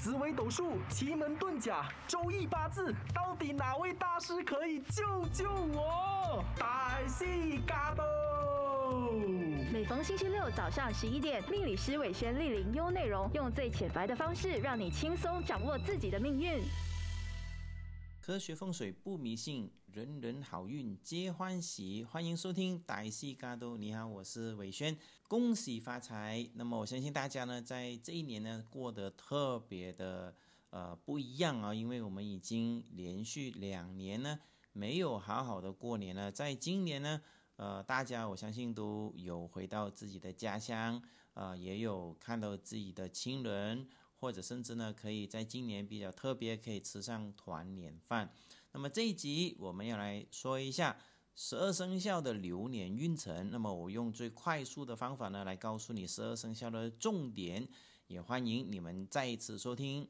紫微斗数、奇门遁甲、周易八字，到底哪位大师可以救救我？大西嘎多。每逢星期六早上十一点，命理师伟轩莅临优内容，用最浅白的方式，让你轻松掌握自己的命运。科学风水不迷信，人人好运皆欢喜。欢迎收听大西嘎都，你好，我是伟轩，恭喜发财。那么我相信大家呢，在这一年呢，过得特别的呃不一样啊，因为我们已经连续两年呢没有好好的过年了。在今年呢，呃，大家我相信都有回到自己的家乡，呃，也有看到自己的亲人。或者甚至呢，可以在今年比较特别，可以吃上团年饭。那么这一集我们要来说一下十二生肖的流年运程。那么我用最快速的方法呢，来告诉你十二生肖的重点。也欢迎你们再一次收听《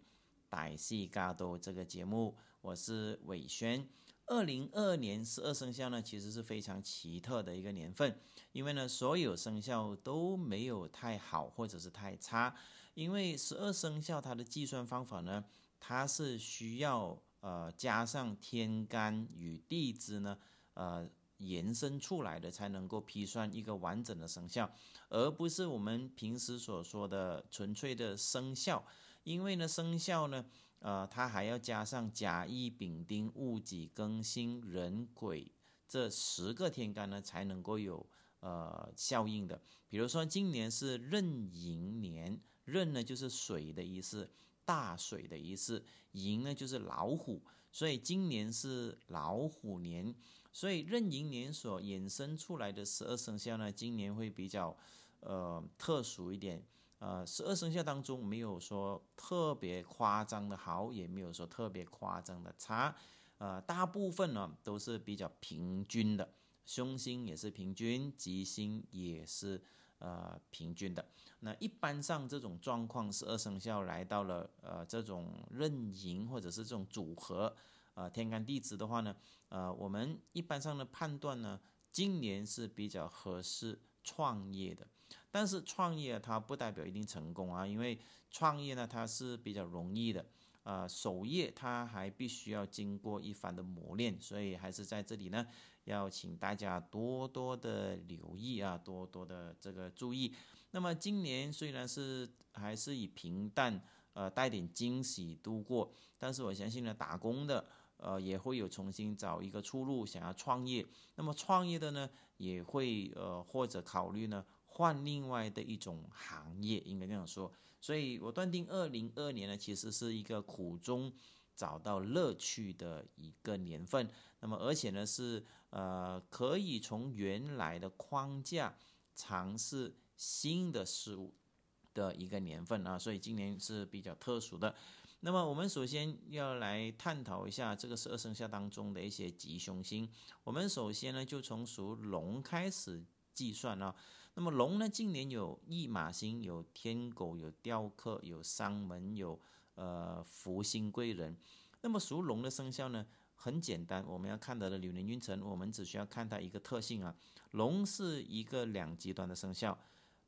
百戏嘎多》这个节目，我是伟轩。二零二二年十二生肖呢，其实是非常奇特的一个年份，因为呢，所有生肖都没有太好或者是太差，因为十二生肖它的计算方法呢，它是需要呃加上天干与地支呢，呃。延伸出来的才能够批算一个完整的生肖，而不是我们平时所说的纯粹的生肖。因为呢，生肖呢，呃，它还要加上甲乙丙丁戊己庚辛壬癸这十个天干呢，才能够有呃效应的。比如说，今年是壬寅年，壬呢就是水的意思。大水的意思，寅呢就是老虎，所以今年是老虎年，所以壬寅年所衍生出来的十二生肖呢，今年会比较呃特殊一点，呃，十二生肖当中没有说特别夸张的好，也没有说特别夸张的差，呃，大部分呢都是比较平均的，凶星也是平均，吉星也是。呃，平均的。那一般上这种状况是二生肖来到了呃这种壬寅或者是这种组合，呃天干地支的话呢，呃我们一般上的判断呢，今年是比较合适创业的。但是创业它不代表一定成功啊，因为创业呢它是比较容易的。呃，守业它还必须要经过一番的磨练，所以还是在这里呢，要请大家多多的留意啊，多多的这个注意。那么今年虽然是还是以平淡，呃，带点惊喜度过，但是我相信呢，打工的呃也会有重新找一个出路，想要创业。那么创业的呢，也会呃或者考虑呢。换另外的一种行业，应该这样说。所以我断定，二零二年呢，其实是一个苦中找到乐趣的一个年份。那么，而且呢，是呃，可以从原来的框架尝试新的事物的一个年份啊。所以今年是比较特殊的。那么，我们首先要来探讨一下这个十二生肖当中的一些吉凶星。我们首先呢，就从属龙开始。计算啊，那么龙呢？今年有驿马星，有天狗，有雕刻，有商门，有呃福星贵人。那么属龙的生肖呢，很简单，我们要看到的流年运程，我们只需要看它一个特性啊。龙是一个两极端的生肖。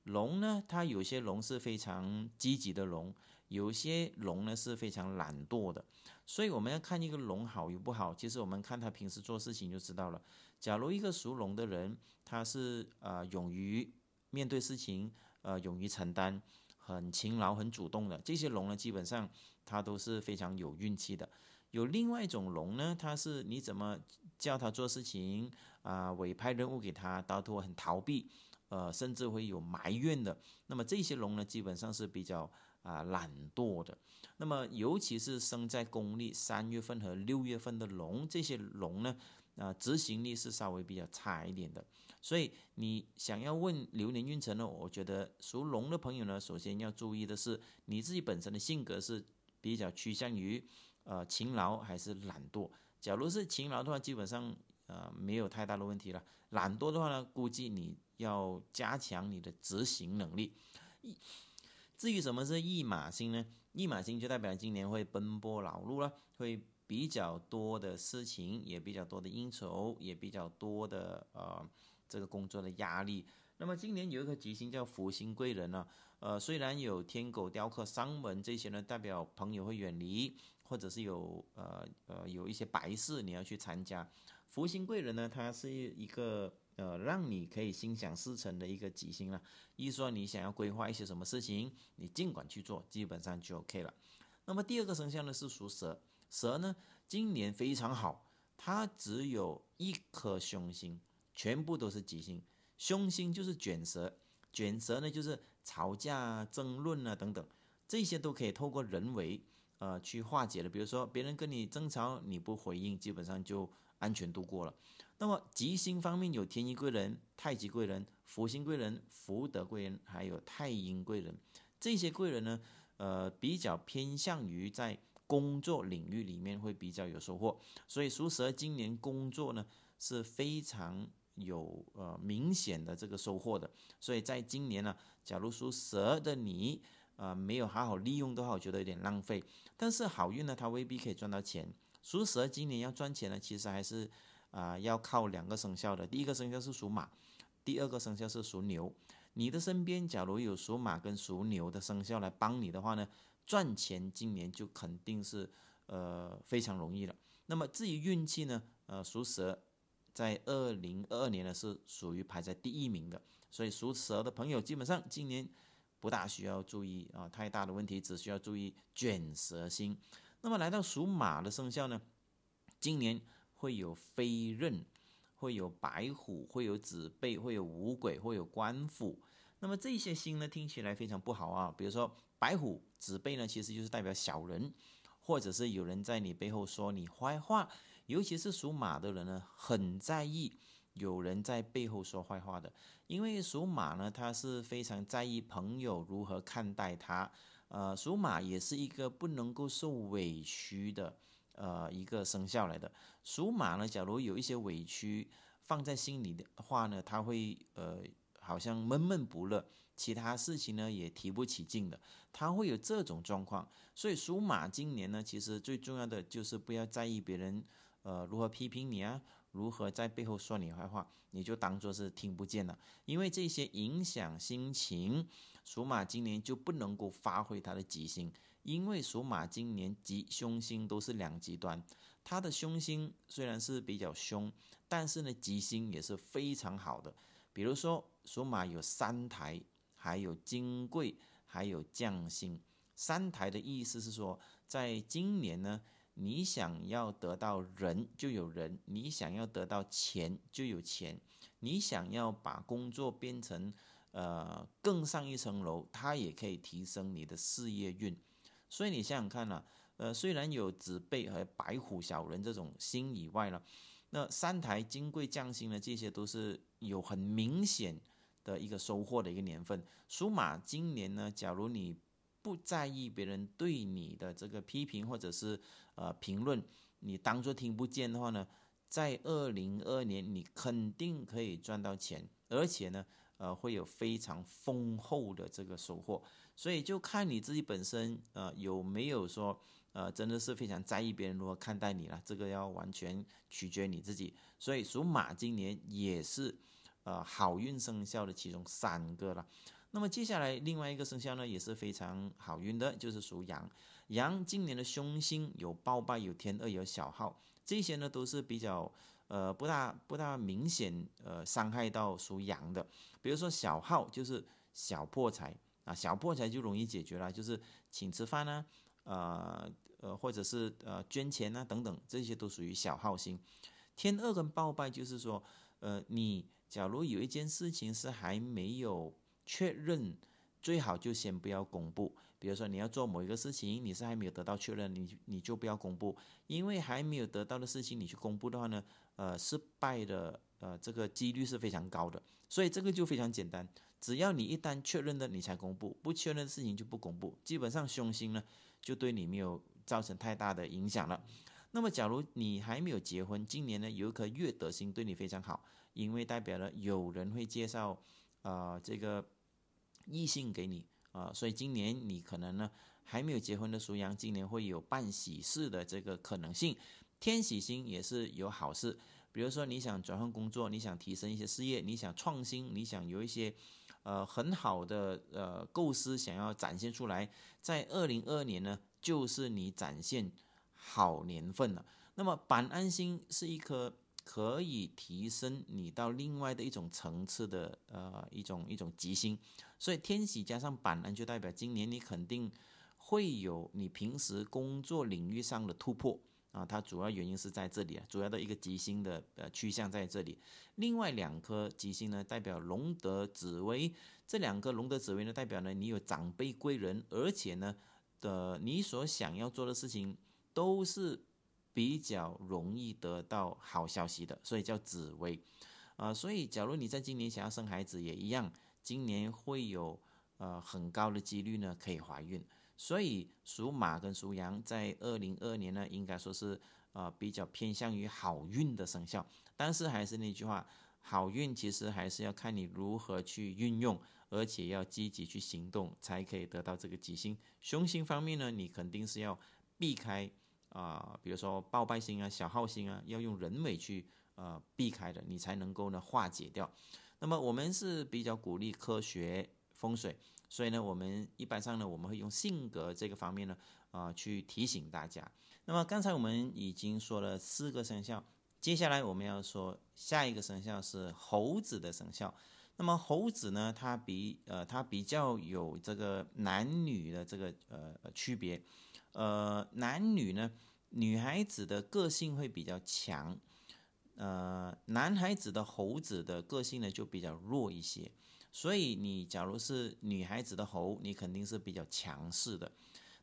龙呢，它有些龙是非常积极的龙，有些龙呢是非常懒惰的，所以我们要看一个龙好与不好，其实我们看他平时做事情就知道了。假如一个属龙的人，他是呃勇于面对事情，呃勇于承担，很勤劳、很主动的，这些龙呢，基本上他都是非常有运气的。有另外一种龙呢，它是你怎么叫他做事情啊，委派任务给他，到头很逃避。呃，甚至会有埋怨的。那么这些龙呢，基本上是比较啊懒惰的。那么尤其是生在公历三月份和六月份的龙，这些龙呢，啊执行力是稍微比较差一点的。所以你想要问流年运程呢，我觉得属龙的朋友呢，首先要注意的是你自己本身的性格是比较趋向于呃勤劳还是懒惰。假如是勤劳的话，基本上呃没有太大的问题了。懒惰的话呢，估计你。要加强你的执行能力。一至于什么是驿马星呢？驿马星就代表今年会奔波劳碌了，会比较多的事情，也比较多的应酬，也比较多的呃这个工作的压力。那么今年有一个吉星叫福星贵人呢，呃，虽然有天狗、雕刻、伤门这些呢，代表朋友会远离，或者是有呃呃有一些白事你要去参加。福星贵人呢，它是一个呃让你可以心想事成的一个吉星了。一说你想要规划一些什么事情，你尽管去做，基本上就 OK 了。那么第二个生肖呢是属蛇，蛇呢今年非常好，它只有一颗凶星，全部都是吉星。凶星就是卷舌，卷舌呢就是吵架、争论啊等等，这些都可以透过人为呃去化解的。比如说别人跟你争吵，你不回应，基本上就安全度过了。那么吉星方面有天乙贵人、太极贵人、福星贵人、福德贵人，还有太阴贵人。这些贵人呢，呃，比较偏向于在工作领域里面会比较有收获。所以属蛇今年工作呢是非常。有呃明显的这个收获的，所以在今年呢，假如属蛇的你，呃没有好好利用的话，我觉得有点浪费。但是好运呢，它未必可以赚到钱。属蛇今年要赚钱呢，其实还是啊要靠两个生肖的。第一个生肖是属马，第二个生肖是属牛。你的身边假如有属马跟属牛的生肖来帮你的话呢，赚钱今年就肯定是呃非常容易了。那么至于运气呢，呃属蛇。在二零二二年呢，是属于排在第一名的，所以属蛇的朋友基本上今年不大需要注意啊太大的问题，只需要注意卷舌星。那么来到属马的生肖呢，今年会有飞刃，会有白虎，会有子背，会有五鬼，会有官府。那么这些星呢，听起来非常不好啊。比如说白虎、子背呢，其实就是代表小人，或者是有人在你背后说你坏话。尤其是属马的人呢，很在意有人在背后说坏话的，因为属马呢，他是非常在意朋友如何看待他。呃，属马也是一个不能够受委屈的，呃，一个生肖来的。属马呢，假如有一些委屈放在心里的话呢，他会呃，好像闷闷不乐，其他事情呢也提不起劲的，他会有这种状况。所以属马今年呢，其实最重要的就是不要在意别人。呃，如何批评你啊？如何在背后说你坏话？你就当做是听不见了，因为这些影响心情。属马今年就不能够发挥他的吉星，因为属马今年吉凶星都是两极端。他的凶星虽然是比较凶，但是呢，吉星也是非常好的。比如说，属马有三台，还有金贵，还有将星。三台的意思是说，在今年呢。你想要得到人就有人，你想要得到钱就有钱，你想要把工作变成呃更上一层楼，它也可以提升你的事业运。所以你想想看呢，呃，虽然有子背和白虎小人这种星以外呢，那三台金贵将星呢，这些都是有很明显的一个收获的一个年份。属马今年呢，假如你不在意别人对你的这个批评或者是呃评论，你当做听不见的话呢，在二零二二年你肯定可以赚到钱，而且呢，呃会有非常丰厚的这个收获。所以就看你自己本身呃有没有说呃真的是非常在意别人如何看待你了，这个要完全取决你自己。所以属马今年也是呃好运生肖的其中三个了。那么接下来另外一个生肖呢，也是非常好运的，就是属羊。羊今年的凶星有暴败、有天二、有小耗，这些呢都是比较呃不大不大明显呃伤害到属羊的。比如说小耗就是小破财啊，小破财就容易解决了，就是请吃饭啊，呃呃或者是呃捐钱啊等等，这些都属于小耗星。天二跟暴败就是说，呃你假如有一件事情是还没有。确认最好就先不要公布。比如说你要做某一个事情，你是还没有得到确认，你你就不要公布，因为还没有得到的事情你去公布的话呢，呃，失败的呃这个几率是非常高的。所以这个就非常简单，只要你一旦确认了，你才公布；不确认的事情就不公布。基本上凶星呢就对你没有造成太大的影响了。那么假如你还没有结婚，今年呢有一颗月德星对你非常好，因为代表了有人会介绍。啊，这个异性给你啊，所以今年你可能呢还没有结婚的属羊，今年会有办喜事的这个可能性。天喜星也是有好事，比如说你想转换工作，你想提升一些事业，你想创新，你想有一些呃很好的呃构思想要展现出来，在二零二二年呢，就是你展现好年份了。那么板安星是一颗可以提升你到另外的一种层次的呃一种一种吉星，所以天喜加上板安就代表今年你肯定会有你平时工作领域上的突破啊，它主要原因是在这里啊，主要的一个吉星的呃趋向在这里。另外两颗吉星呢，代表龙德紫薇，这两颗龙德紫薇呢，代表呢你有长辈贵人，而且呢的你所想要做的事情都是。比较容易得到好消息的，所以叫紫薇，啊，所以假如你在今年想要生孩子也一样，今年会有呃很高的几率呢可以怀孕，所以属马跟属羊在二零二二年呢应该说是呃比较偏向于好运的生肖，但是还是那句话，好运其实还是要看你如何去运用，而且要积极去行动才可以得到这个吉星。凶星方面呢，你肯定是要避开。啊，比如说报败星啊、小耗星啊，要用人为去呃避开的，你才能够呢化解掉。那么我们是比较鼓励科学风水，所以呢，我们一般上呢，我们会用性格这个方面呢啊去提醒大家。那么刚才我们已经说了四个生肖，接下来我们要说下一个生肖是猴子的生肖。那么猴子呢，它比呃它比较有这个男女的这个呃区别。呃，男女呢，女孩子的个性会比较强，呃，男孩子的猴子的个性呢就比较弱一些。所以你假如是女孩子的猴，你肯定是比较强势的。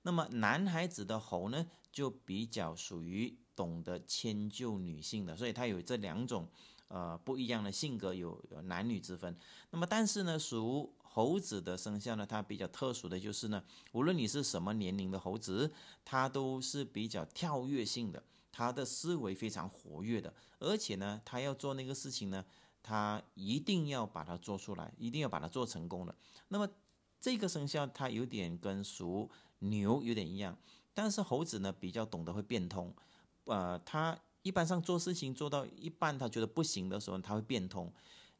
那么男孩子的猴呢，就比较属于懂得迁就女性的，所以他有这两种呃不一样的性格，有男女之分。那么但是呢，属猴子的生肖呢，它比较特殊的就是呢，无论你是什么年龄的猴子，它都是比较跳跃性的，它的思维非常活跃的，而且呢，它要做那个事情呢，它一定要把它做出来，一定要把它做成功的。那么这个生肖它有点跟属牛有点一样，但是猴子呢比较懂得会变通，呃，他一般上做事情做到一半，他觉得不行的时候，他会变通。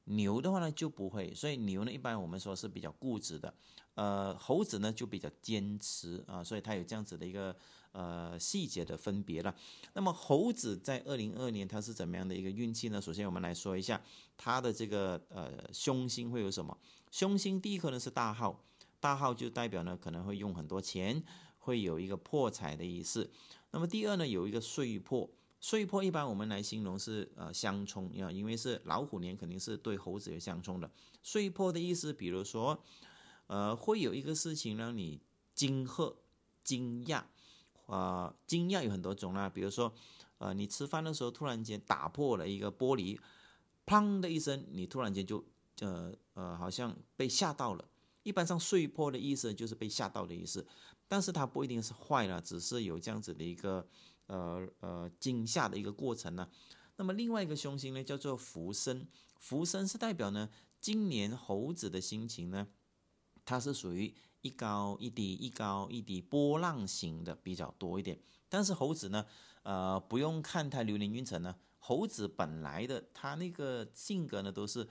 牛的话呢就不会，所以牛呢一般我们说是比较固执的，呃，猴子呢就比较坚持啊，所以它有这样子的一个呃细节的分别了。那么猴子在二零二二年它是怎么样的一个运气呢？首先我们来说一下它的这个呃凶星会有什么？凶星第一颗呢是大号，大号就代表呢可能会用很多钱，会有一个破财的意思。那么第二呢有一个岁破。碎破一般我们来形容是呃相冲啊，因为是老虎年，肯定是对猴子有相冲的。碎破的意思，比如说，呃，会有一个事情让你惊吓、惊讶，啊，惊讶有很多种啦，比如说，呃，你吃饭的时候突然间打破了一个玻璃，砰的一声，你突然间就呃呃好像被吓到了。一般上碎破的意思就是被吓到的意思，但是它不一定是坏了，只是有这样子的一个。呃呃，惊吓的一个过程呢。那么另外一个凶星呢，叫做福生。福生是代表呢，今年猴子的心情呢，它是属于一高一低、一高一低波浪型的比较多一点。但是猴子呢，呃，不用看它流年运程呢，猴子本来的它那个性格呢，都是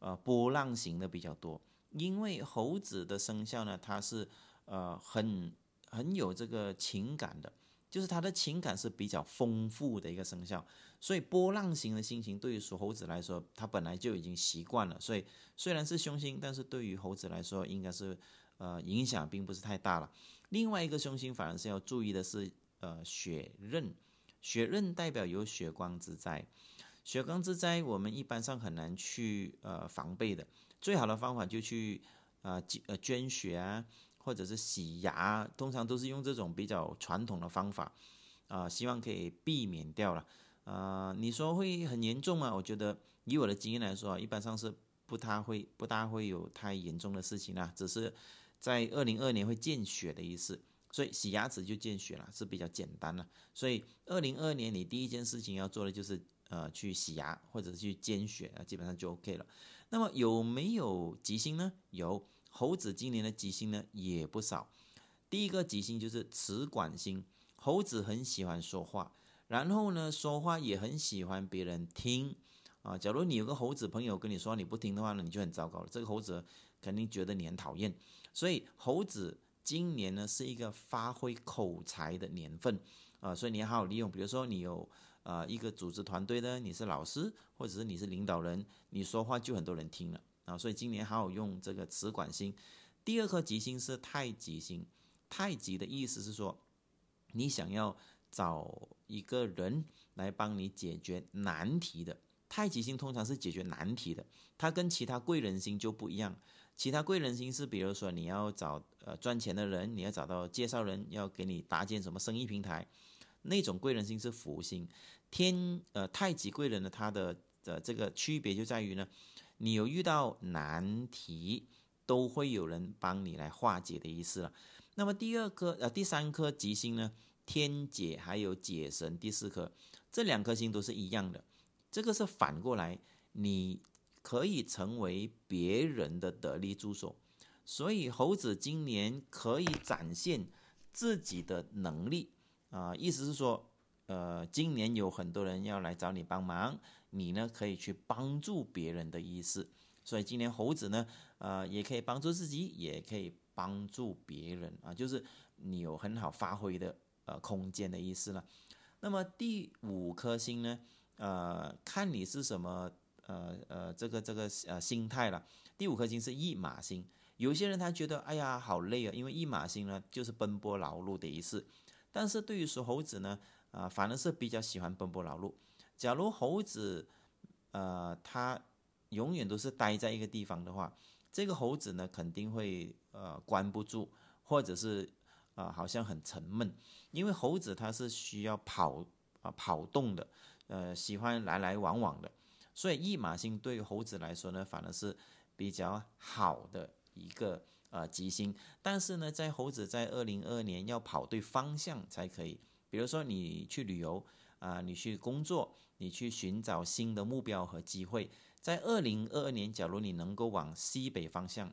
呃波浪型的比较多。因为猴子的生肖呢，它是呃很很有这个情感的。就是他的情感是比较丰富的一个生肖，所以波浪型的心情对于属猴子来说，他本来就已经习惯了。所以虽然是凶星，但是对于猴子来说，应该是呃影响并不是太大了。另外一个凶星反而是要注意的是，呃血刃，血刃代表有血光之灾，血光之灾我们一般上很难去呃防备的，最好的方法就去啊呃捐血啊。或者是洗牙，通常都是用这种比较传统的方法，啊，希望可以避免掉了。啊，你说会很严重吗？我觉得以我的经验来说啊，一般上是不太会，不大会有太严重的事情啦。只是在二零二年会见血的意思，所以洗牙齿就见血了，是比较简单了。所以二零二年你第一件事情要做的就是呃去洗牙或者去见血啊，基本上就 OK 了。那么有没有吉星呢？有。猴子今年的吉星呢也不少，第一个吉星就是慈管星。猴子很喜欢说话，然后呢，说话也很喜欢别人听啊。假如你有个猴子朋友跟你说你不听的话呢，你就很糟糕了。这个猴子肯定觉得你很讨厌。所以猴子今年呢是一个发挥口才的年份啊，所以你要好好利用。比如说你有啊一个组织团队呢，你是老师或者是你是领导人，你说话就很多人听了啊。所以今年好好用这个磁管星。第二颗吉星是太极星，太极的意思是说你想要。找一个人来帮你解决难题的太极星通常是解决难题的，它跟其他贵人星就不一样。其他贵人星是比如说你要找呃赚钱的人，你要找到介绍人，要给你搭建什么生意平台，那种贵人星是福星。天呃太极贵人呢，它的的这个区别就在于呢，你有遇到难题，都会有人帮你来化解的意思了。那么第二颗呃第三颗吉星呢？天解还有解神第四颗，这两颗星都是一样的。这个是反过来，你可以成为别人的得力助手。所以猴子今年可以展现自己的能力啊，意思是说，呃，今年有很多人要来找你帮忙，你呢可以去帮助别人的意思。所以今年猴子呢，呃，也可以帮助自己，也可以帮助别人啊，就是你有很好发挥的。呃，空间的意思了。那么第五颗星呢？呃，看你是什么呃呃这个这个呃心态了。第五颗星是驿马星。有些人他觉得哎呀好累啊，因为驿马星呢就是奔波劳碌的意思。但是对于属猴子呢，啊，反而是比较喜欢奔波劳碌。假如猴子呃他永远都是待在一个地方的话，这个猴子呢肯定会呃关不住，或者是。啊，好像很沉闷，因为猴子它是需要跑啊跑动的，呃，喜欢来来往往的，所以驿马星对于猴子来说呢，反而是比较好的一个呃吉星。但是呢，在猴子在二零二二年要跑对方向才可以，比如说你去旅游啊，你去工作，你去寻找新的目标和机会，在二零二二年，假如你能够往西北方向，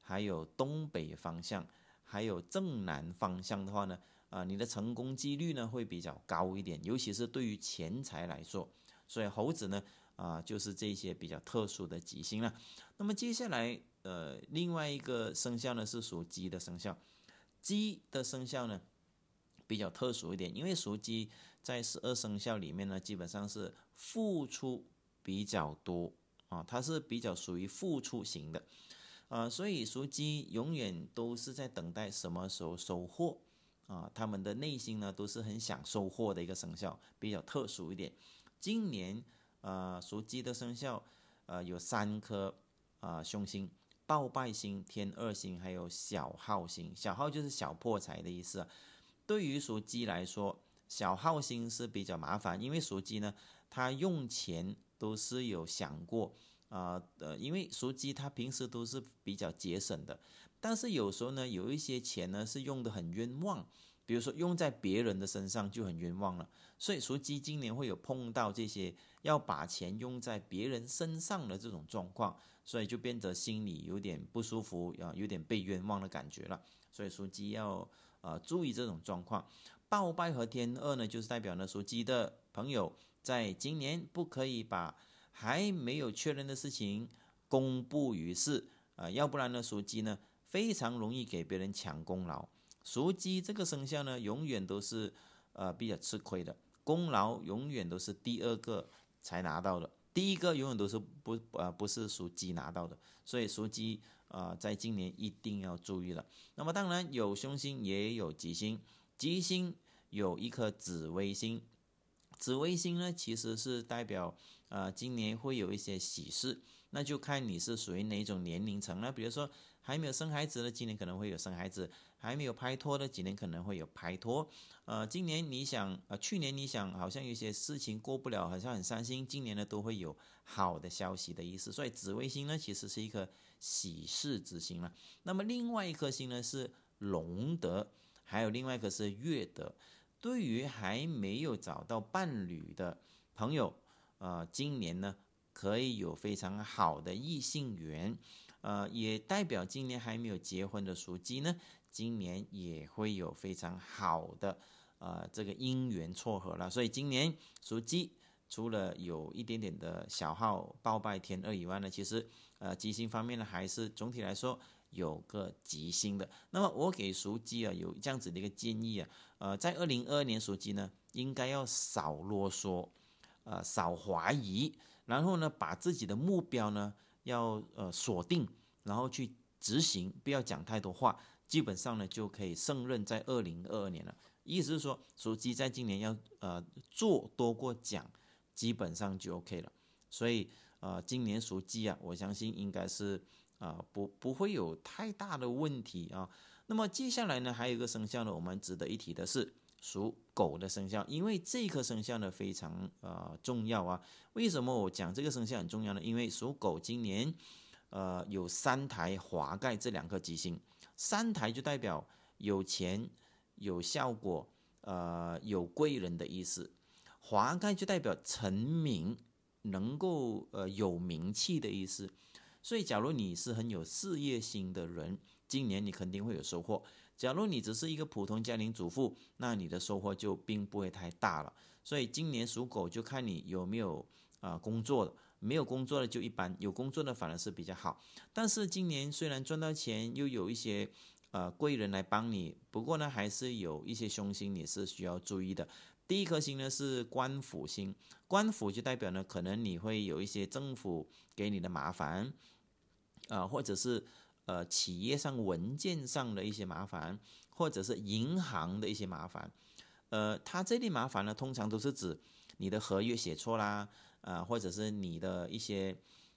还有东北方向。还有正南方向的话呢，啊，你的成功几率呢会比较高一点，尤其是对于钱财来说。所以猴子呢，啊，就是这些比较特殊的吉星了。那么接下来，呃，另外一个生肖呢是属鸡的生肖，鸡的生肖呢比较特殊一点，因为属鸡在十二生肖里面呢，基本上是付出比较多啊，它是比较属于付出型的。啊，所以属鸡永远都是在等待什么时候收获啊？他们的内心呢都是很想收获的一个生肖，比较特殊一点。今年啊，属鸡的生肖呃有三颗啊凶星：暴败星、天二星，还有小耗星。小耗就是小破财的意思。对于属鸡来说，小耗星是比较麻烦，因为属鸡呢，他用钱都是有想过。啊，呃，因为属鸡他平时都是比较节省的，但是有时候呢，有一些钱呢是用的很冤枉，比如说用在别人的身上就很冤枉了。所以属鸡今年会有碰到这些要把钱用在别人身上的这种状况，所以就变得心里有点不舒服，啊，有点被冤枉的感觉了。所以属鸡要呃注意这种状况。暴败和天二呢，就是代表呢属鸡的朋友在今年不可以把。还没有确认的事情公布于世啊，要不然呢，属鸡呢非常容易给别人抢功劳。属鸡这个生肖呢，永远都是呃比较吃亏的，功劳永远都是第二个才拿到的，第一个永远都是不呃不是属鸡拿到的。所以属鸡啊，在今年一定要注意了。那么当然有凶星也有吉星，吉星有一颗紫微星，紫微星呢其实是代表。呃，今年会有一些喜事，那就看你是属于哪种年龄层了。比如说还没有生孩子的，今年可能会有生孩子；还没有拍拖的，今年可能会有拍拖。呃，今年你想，呃，去年你想，好像有些事情过不了，好像很伤心。今年呢，都会有好的消息的意思。所以紫微星呢，其实是一颗喜事之星了。那么另外一颗星呢是龙德，还有另外一个是月德。对于还没有找到伴侣的朋友。呃，今年呢可以有非常好的异性缘，呃，也代表今年还没有结婚的属鸡呢，今年也会有非常好的呃这个姻缘撮合了。所以今年属鸡，除了有一点点的小号报拜天二以外呢，其实呃吉星方面呢，还是总体来说有个吉星的。那么我给属鸡啊有这样子的一个建议啊，呃，在二零二二年属鸡呢，应该要少啰嗦，呃，少怀疑，然后呢，把自己的目标呢要呃锁定，然后去执行，不要讲太多话，基本上呢就可以胜任在二零二二年了。意思是说，属鸡在今年要呃做多过讲，基本上就 OK 了。所以呃，今年属鸡啊，我相信应该是啊不不会有太大的问题啊。那么接下来呢，还有一个生肖呢，我们值得一提的是属狗的生肖，因为这颗生肖呢非常呃重要啊。为什么我讲这个生肖很重要呢？因为属狗今年呃有三台华盖这两颗吉星，三台就代表有钱、有效果、呃有贵人的意思，华盖就代表成名、能够呃有名气的意思。所以，假如你是很有事业心的人，今年你肯定会有收获。假如你只是一个普通家庭主妇，那你的收获就并不会太大了。所以今年属狗就看你有没有啊工作的，没有工作的就一般，有工作的反而是比较好。但是今年虽然赚到钱，又有一些呃贵人来帮你，不过呢还是有一些凶星你是需要注意的。第一颗星呢是官府星，官府就代表呢可能你会有一些政府给你的麻烦，啊或者是。呃，企业上文件上的一些麻烦，或者是银行的一些麻烦，呃，它这类麻烦呢，通常都是指你的合约写错啦，啊，或者是你的一些，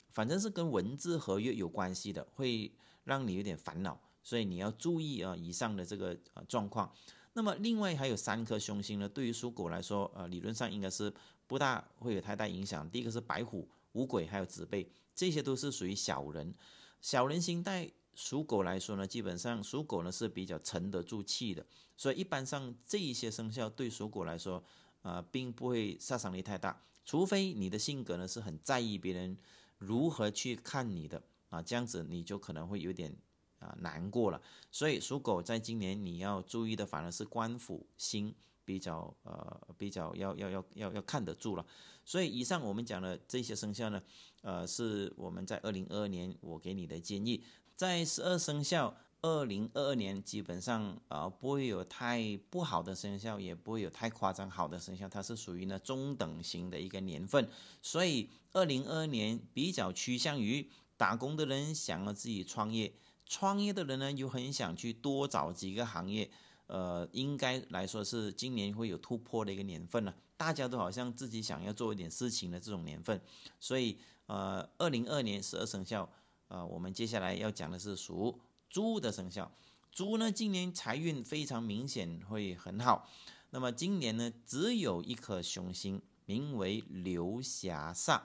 反正是跟文字合约有关系的，会让你有点烦恼，所以你要注意啊，以上的这个呃状况。那么另外还有三颗凶星呢，对于属狗来说，呃，理论上应该是不大会有太大影响。第一个是白虎、五鬼还有子背，这些都是属于小人，小人心带。属狗来说呢，基本上属狗呢是比较沉得住气的，所以一般上这一些生肖对属狗来说，呃，并不会杀伤力太大，除非你的性格呢是很在意别人如何去看你的啊，这样子你就可能会有点啊难过了。所以属狗在今年你要注意的反而是官府星比较呃比较要要要要要看得住了。所以以上我们讲的这些生肖呢，呃，是我们在二零二二年我给你的建议。在十二生肖，二零二二年基本上啊不会有太不好的生肖，也不会有太夸张好的生肖，它是属于呢中等型的一个年份。所以二零二二年比较趋向于打工的人想要自己创业，创业的人呢又很想去多找几个行业。呃，应该来说是今年会有突破的一个年份了。大家都好像自己想要做一点事情的这种年份。所以呃，二零二年十二生肖。呃，我们接下来要讲的是属猪的生肖。猪呢，今年财运非常明显，会很好。那么今年呢，只有一颗凶星，名为流霞煞。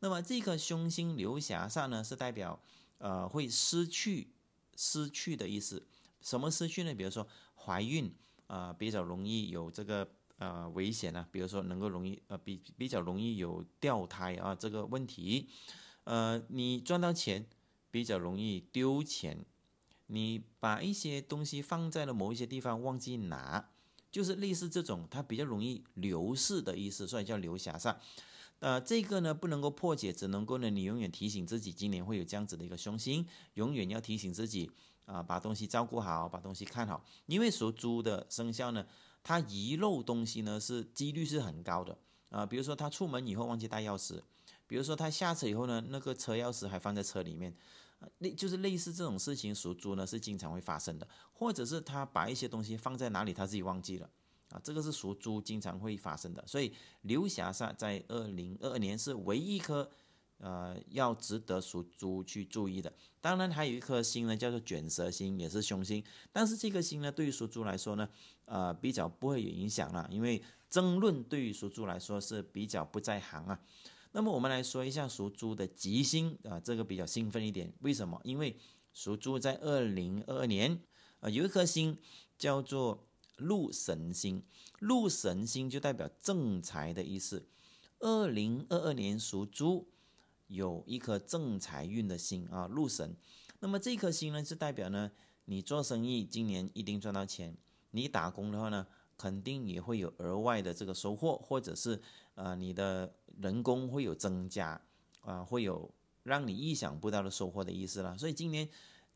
那么这颗凶星流霞煞呢，是代表呃会失去、失去的意思。什么失去呢？比如说怀孕啊，比较容易有这个呃危险啊。比如说能够容易呃比比较容易有掉胎啊这个问题。呃，你赚到钱。比较容易丢钱，你把一些东西放在了某一些地方忘记拿，就是类似这种，它比较容易流逝的意思，所以叫流霞煞。呃，这个呢不能够破解，只能够呢你永远提醒自己，今年会有这样子的一个凶星，永远要提醒自己啊，把东西照顾好，把东西看好。因为属猪的生肖呢，它遗漏东西呢是几率是很高的啊，比如说他出门以后忘记带钥匙。比如说他下车以后呢，那个车钥匙还放在车里面，类就是类似这种事情，属猪呢是经常会发生的，或者是他把一些东西放在哪里他自己忘记了，啊，这个是属猪经常会发生的。所以流霞煞在二零二二年是唯一一颗，呃，要值得属猪去注意的。当然还有一颗星呢，叫做卷舌星，也是凶星，但是这颗星呢，对于属猪来说呢，呃，比较不会有影响了，因为争论对于属猪来说是比较不在行啊。那么我们来说一下属猪的吉星啊，这个比较兴奋一点。为什么？因为属猪在二零二二年啊，有一颗星叫做禄神星，禄神星就代表正财的意思。二零二二年属猪有一颗正财运的星啊，禄神。那么这颗星呢，是代表呢，你做生意今年一定赚到钱；你打工的话呢，肯定也会有额外的这个收获，或者是呃你的人工会有增加，啊，会有让你意想不到的收获的意思了。所以今年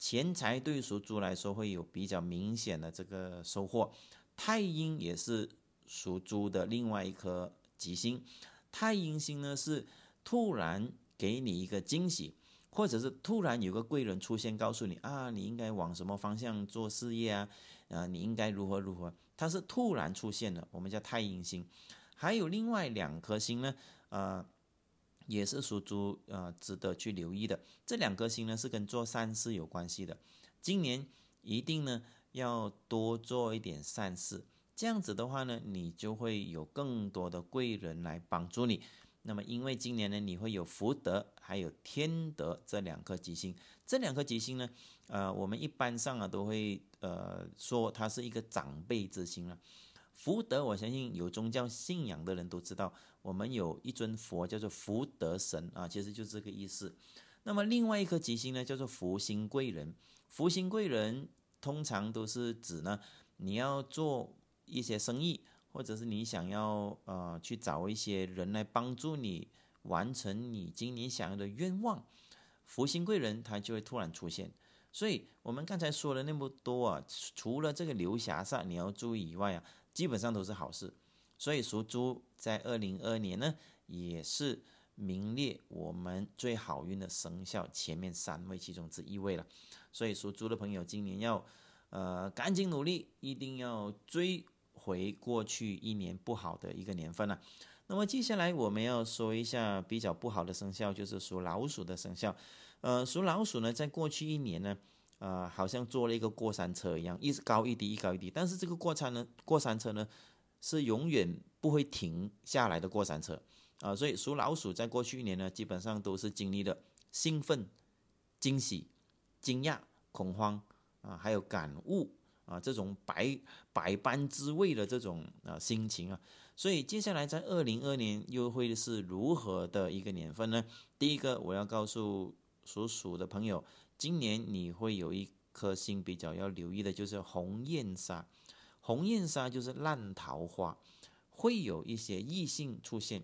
钱财对属猪来说会有比较明显的这个收获。太阴也是属猪的另外一颗吉星，太阴星呢是突然给你一个惊喜。或者是突然有个贵人出现，告诉你啊，你应该往什么方向做事业啊？啊，你应该如何如何？它是突然出现的，我们叫太阴星。还有另外两颗星呢，呃，也是属猪，呃，值得去留意的。这两颗星呢是跟做善事有关系的。今年一定呢要多做一点善事，这样子的话呢，你就会有更多的贵人来帮助你。那么，因为今年呢，你会有福德还有天德这两颗吉星，这两颗吉星呢，呃，我们一般上啊都会呃说它是一个长辈之星了。福德，我相信有宗教信仰的人都知道，我们有一尊佛叫做福德神啊，其实就这个意思。那么另外一颗吉星呢，叫做福星贵人。福星贵人通常都是指呢，你要做一些生意。或者是你想要呃去找一些人来帮助你完成你今年想要的愿望，福星贵人他就会突然出现。所以我们刚才说了那么多啊，除了这个流霞煞你要注意以外啊，基本上都是好事。所以属猪在二零二二年呢，也是名列我们最好运的生肖前面三位其中之一位了。所以属猪的朋友今年要呃赶紧努力，一定要追。回过去一年不好的一个年份了，那么接下来我们要说一下比较不好的生肖，就是属老鼠的生肖。呃，属老鼠呢，在过去一年呢，呃，好像坐了一个过山车一样，一高一低，一高一低。但是这个过山呢，过山车呢，是永远不会停下来的过山车啊。所以属老鼠在过去一年呢，基本上都是经历了兴奋、惊喜、惊讶、恐慌啊，还有感悟。啊，这种百百般滋味的这种啊心情啊，所以接下来在二零二年又会是如何的一个年份呢？第一个我要告诉属鼠的朋友，今年你会有一颗星比较要留意的，就是红艳莎。红艳莎就是烂桃花，会有一些异性出现，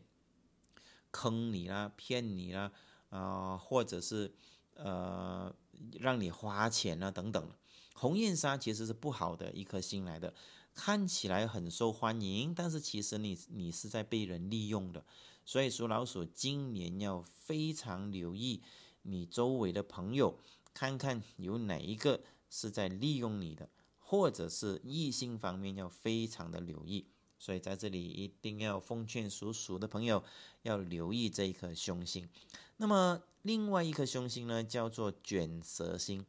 坑你啦，骗你啦，啊，或者是呃让你花钱啊等等。红艳莎其实是不好的一颗星来的，看起来很受欢迎，但是其实你你是在被人利用的，所以属老鼠今年要非常留意你周围的朋友，看看有哪一个是在利用你的，或者是异性方面要非常的留意，所以在这里一定要奉劝属鼠的朋友要留意这一颗凶星。那么另外一颗凶星呢，叫做卷舌星。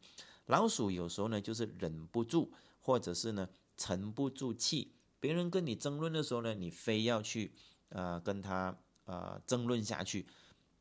老鼠有时候呢，就是忍不住，或者是呢沉不住气。别人跟你争论的时候呢，你非要去呃跟他呃争论下去。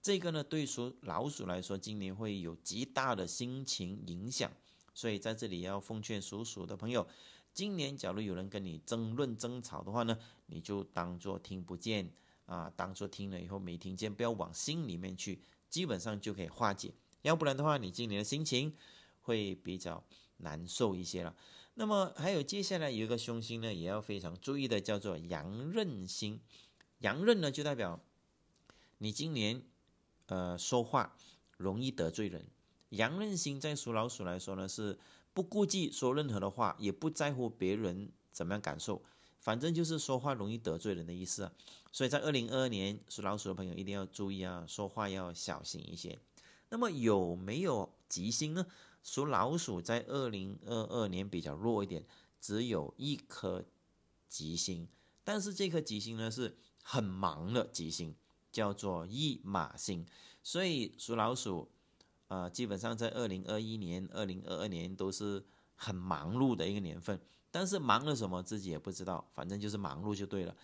这个呢，对属老鼠来说，今年会有极大的心情影响。所以在这里要奉劝属鼠的朋友，今年假如有人跟你争论争吵的话呢，你就当做听不见啊，当做听了以后没听见，不要往心里面去，基本上就可以化解。要不然的话，你今年的心情。会比较难受一些了。那么还有接下来有一个凶星呢，也要非常注意的，叫做阳刃星。阳刃呢，就代表你今年呃说话容易得罪人。阳刃星在属老鼠来说呢，是不顾忌说任何的话，也不在乎别人怎么样感受，反正就是说话容易得罪人的意思啊。所以在二零二二年属老鼠的朋友一定要注意啊，说话要小心一些。那么有没有吉星呢？属老鼠在二零二二年比较弱一点，只有一颗吉星，但是这颗吉星呢是很忙的吉星，叫做驿马星，所以属老鼠，呃，基本上在二零二一年、二零二二年都是很忙碌的一个年份，但是忙了什么自己也不知道，反正就是忙碌就对了。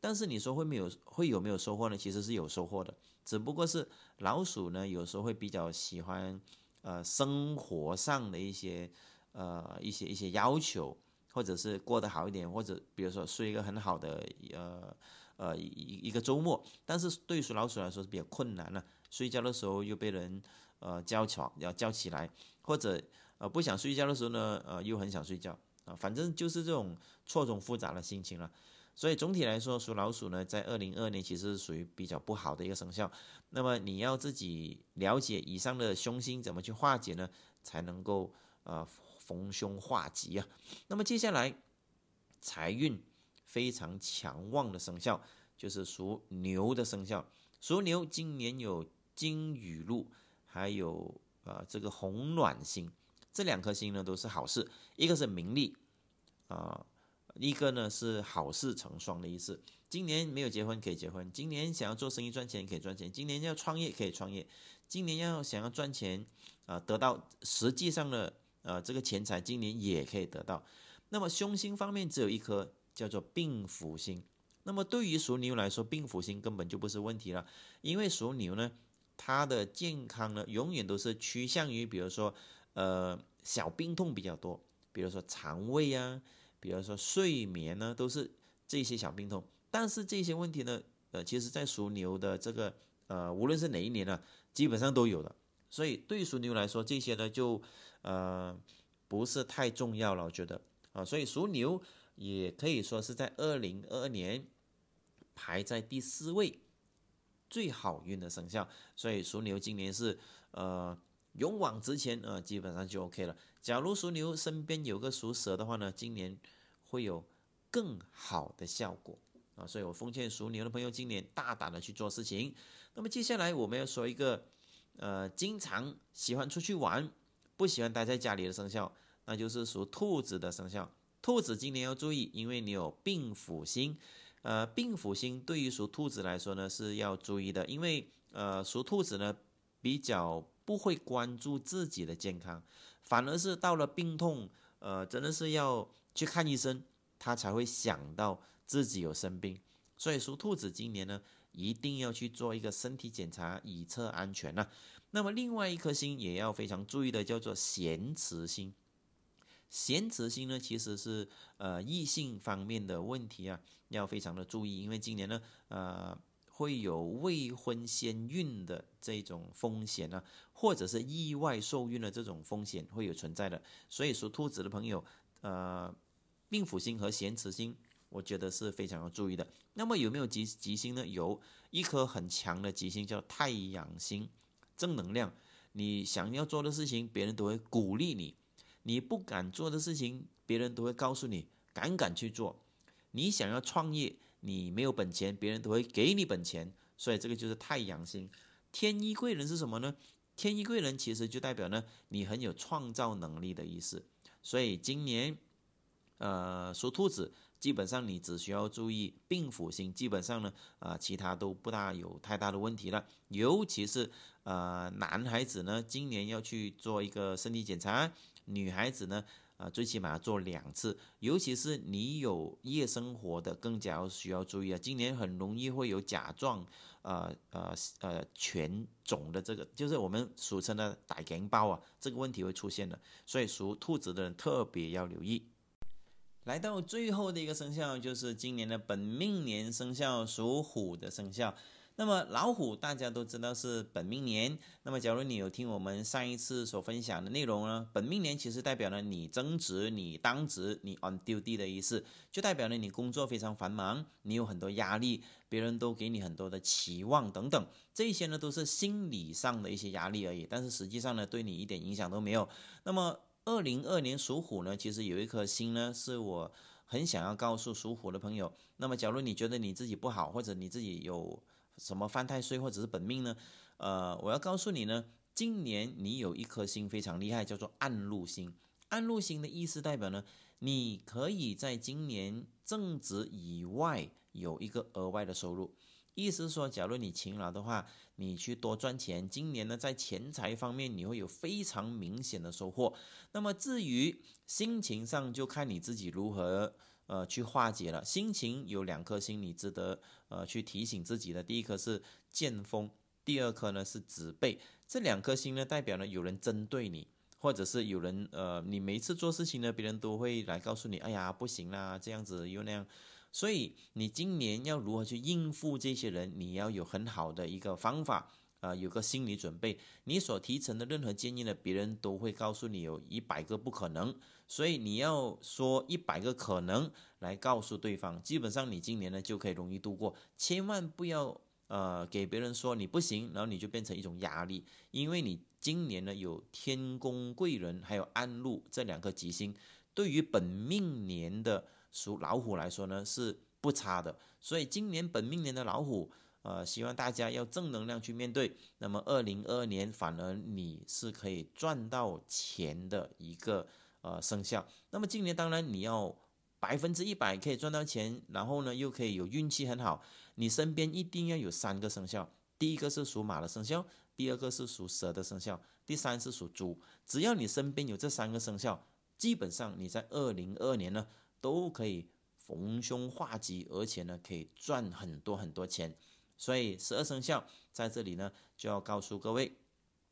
但是你说会没有会有没有收获呢？其实是有收获的，只不过是老鼠呢有时候会比较喜欢。呃，生活上的一些呃一些一些要求，或者是过得好一点，或者比如说睡一个很好的呃呃一一个周末，但是对属老鼠来说是比较困难了。睡觉的时候又被人呃叫床要叫起来，或者呃不想睡觉的时候呢，呃又很想睡觉，啊，反正就是这种错综复杂的心情了。所以总体来说，属老鼠呢，在二零二年其实是属于比较不好的一个生肖。那么你要自己了解以上的凶星怎么去化解呢，才能够呃逢凶化吉啊。那么接下来财运非常强旺的生肖就是属牛的生肖。属牛今年有金雨露，还有呃这个红暖星，这两颗星呢都是好事，一个是名利啊。一个呢是好事成双的意思。今年没有结婚可以结婚，今年想要做生意赚钱可以赚钱，今年要创业可以创业，今年要想要赚钱啊，得到实际上的呃这个钱财，今年也可以得到。那么凶星方面只有一颗叫做病符星。那么对于属牛来说，病符星根本就不是问题了，因为属牛呢，它的健康呢永远都是趋向于比如说呃小病痛比较多，比如说肠胃啊。比如说睡眠呢，都是这些小病痛，但是这些问题呢，呃，其实在属牛的这个呃，无论是哪一年呢，基本上都有的。所以对于属牛来说，这些呢就呃不是太重要了，我觉得啊，所以属牛也可以说是在二零二二年排在第四位最好运的生肖。所以属牛今年是呃勇往直前啊，基本上就 OK 了。假如属牛身边有个属蛇的话呢，今年会有更好的效果啊，所以我奉劝属牛的朋友，今年大胆的去做事情。那么接下来我们要说一个，呃，经常喜欢出去玩，不喜欢待在家里的生肖，那就是属兔子的生肖。兔子今年要注意，因为你有病符星，呃，病符星对于属兔子来说呢是要注意的，因为呃，属兔子呢比较不会关注自己的健康。反而是到了病痛，呃，真的是要去看医生，他才会想到自己有生病。所以属兔子今年呢，一定要去做一个身体检查，以测安全呐。那么另外一颗星也要非常注意的，叫做咸池星。咸池星呢，其实是呃异性方面的问题啊，要非常的注意，因为今年呢，呃。会有未婚先孕的这种风险呢，或者是意外受孕的这种风险会有存在的。所以属兔子的朋友，呃，命府星和咸池星，我觉得是非常要注意的。那么有没有吉吉星呢？有一颗很强的吉星叫太阳星，正能量。你想要做的事情，别人都会鼓励你；你不敢做的事情，别人都会告诉你敢敢去做。你想要创业。你没有本钱，别人都会给你本钱，所以这个就是太阳星。天一贵人是什么呢？天一贵人其实就代表呢，你很有创造能力的意思。所以今年，呃，属兔子，基本上你只需要注意病符星，基本上呢，啊，其他都不大有太大的问题了。尤其是呃，男孩子呢，今年要去做一个身体检查，女孩子呢。啊，最起码做两次，尤其是你有夜生活的，更加要需要注意啊。今年很容易会有甲状，呃呃呃全肿的这个，就是我们俗称的“打脓包”啊，这个问题会出现的，所以属兔子的人特别要留意。来到最后的一个生肖，就是今年的本命年生肖属虎的生肖。那么老虎大家都知道是本命年。那么假如你有听我们上一次所分享的内容呢，本命年其实代表了你增值、你当值、你 on duty 的意思，就代表了你工作非常繁忙，你有很多压力，别人都给你很多的期望等等，这些呢都是心理上的一些压力而已，但是实际上呢对你一点影响都没有。那么二零二年属虎呢，其实有一颗星呢是我很想要告诉属虎的朋友。那么假如你觉得你自己不好，或者你自己有什么犯太岁或者是本命呢？呃，我要告诉你呢，今年你有一颗星非常厉害，叫做暗禄星。暗禄星的意思代表呢，你可以在今年正职以外有一个额外的收入。意思是说，假如你勤劳的话，你去多赚钱，今年呢在钱财方面你会有非常明显的收获。那么至于心情上，就看你自己如何。呃，去化解了心情有两颗星，你值得呃去提醒自己的。第一颗是剑锋，第二颗呢是子背。这两颗星呢，代表呢有人针对你，或者是有人呃，你每次做事情呢，别人都会来告诉你，哎呀不行啦，这样子又那样。所以你今年要如何去应付这些人？你要有很好的一个方法。呃有个心理准备，你所提成的任何建议呢，别人都会告诉你有一百个不可能，所以你要说一百个可能来告诉对方，基本上你今年呢就可以容易度过，千万不要。呃，给别人说你不行，然后你就变成一种压力，因为你今年呢有天宫贵人还有暗禄这两颗吉星，对于本命年的属老虎来说呢是不差的，所以今年本命年的老虎，呃，希望大家要正能量去面对。那么二零二二年反而你是可以赚到钱的一个呃生肖。那么今年当然你要。百分之一百可以赚到钱，然后呢又可以有运气很好。你身边一定要有三个生肖，第一个是属马的生肖，第二个是属蛇的生肖，第三是属猪。只要你身边有这三个生肖，基本上你在二零二二年呢都可以逢凶化吉，而且呢可以赚很多很多钱。所以十二生肖在这里呢就要告诉各位。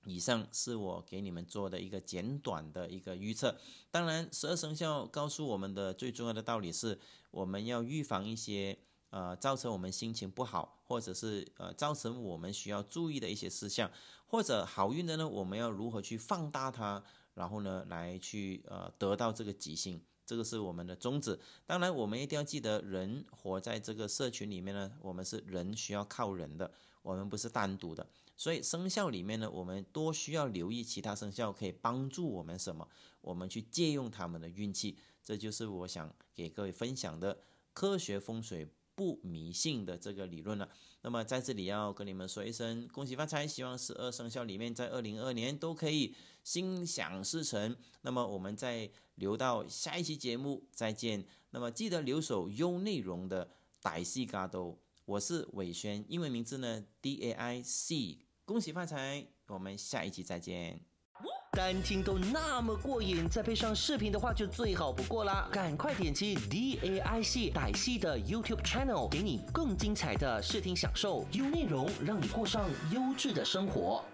以上是我给你们做的一个简短的一个预测。当然，十二生肖告诉我们的最重要的道理是，我们要预防一些呃造成我们心情不好，或者是呃造成我们需要注意的一些事项，或者好运的呢，我们要如何去放大它，然后呢来去呃得到这个吉星。这个是我们的宗旨。当然，我们一定要记得，人活在这个社群里面呢，我们是人需要靠人的，我们不是单独的。所以生肖里面呢，我们多需要留意其他生肖可以帮助我们什么，我们去借用他们的运气。这就是我想给各位分享的科学风水不迷信的这个理论了。那么在这里要跟你们说一声恭喜发财，希望十二生肖里面在二零二年都可以心想事成。那么我们再留到下一期节目再见。那么记得留守优内容的歹戏嘎都。我是伟轩，英文名字呢 D A I C，恭喜发财，我们下一期再见。单听都那么过瘾，再配上视频的话就最好不过啦！赶快点击 D A I C 歹戏的 YouTube Channel，给你更精彩的视听享受，优内容让你过上优质的生活。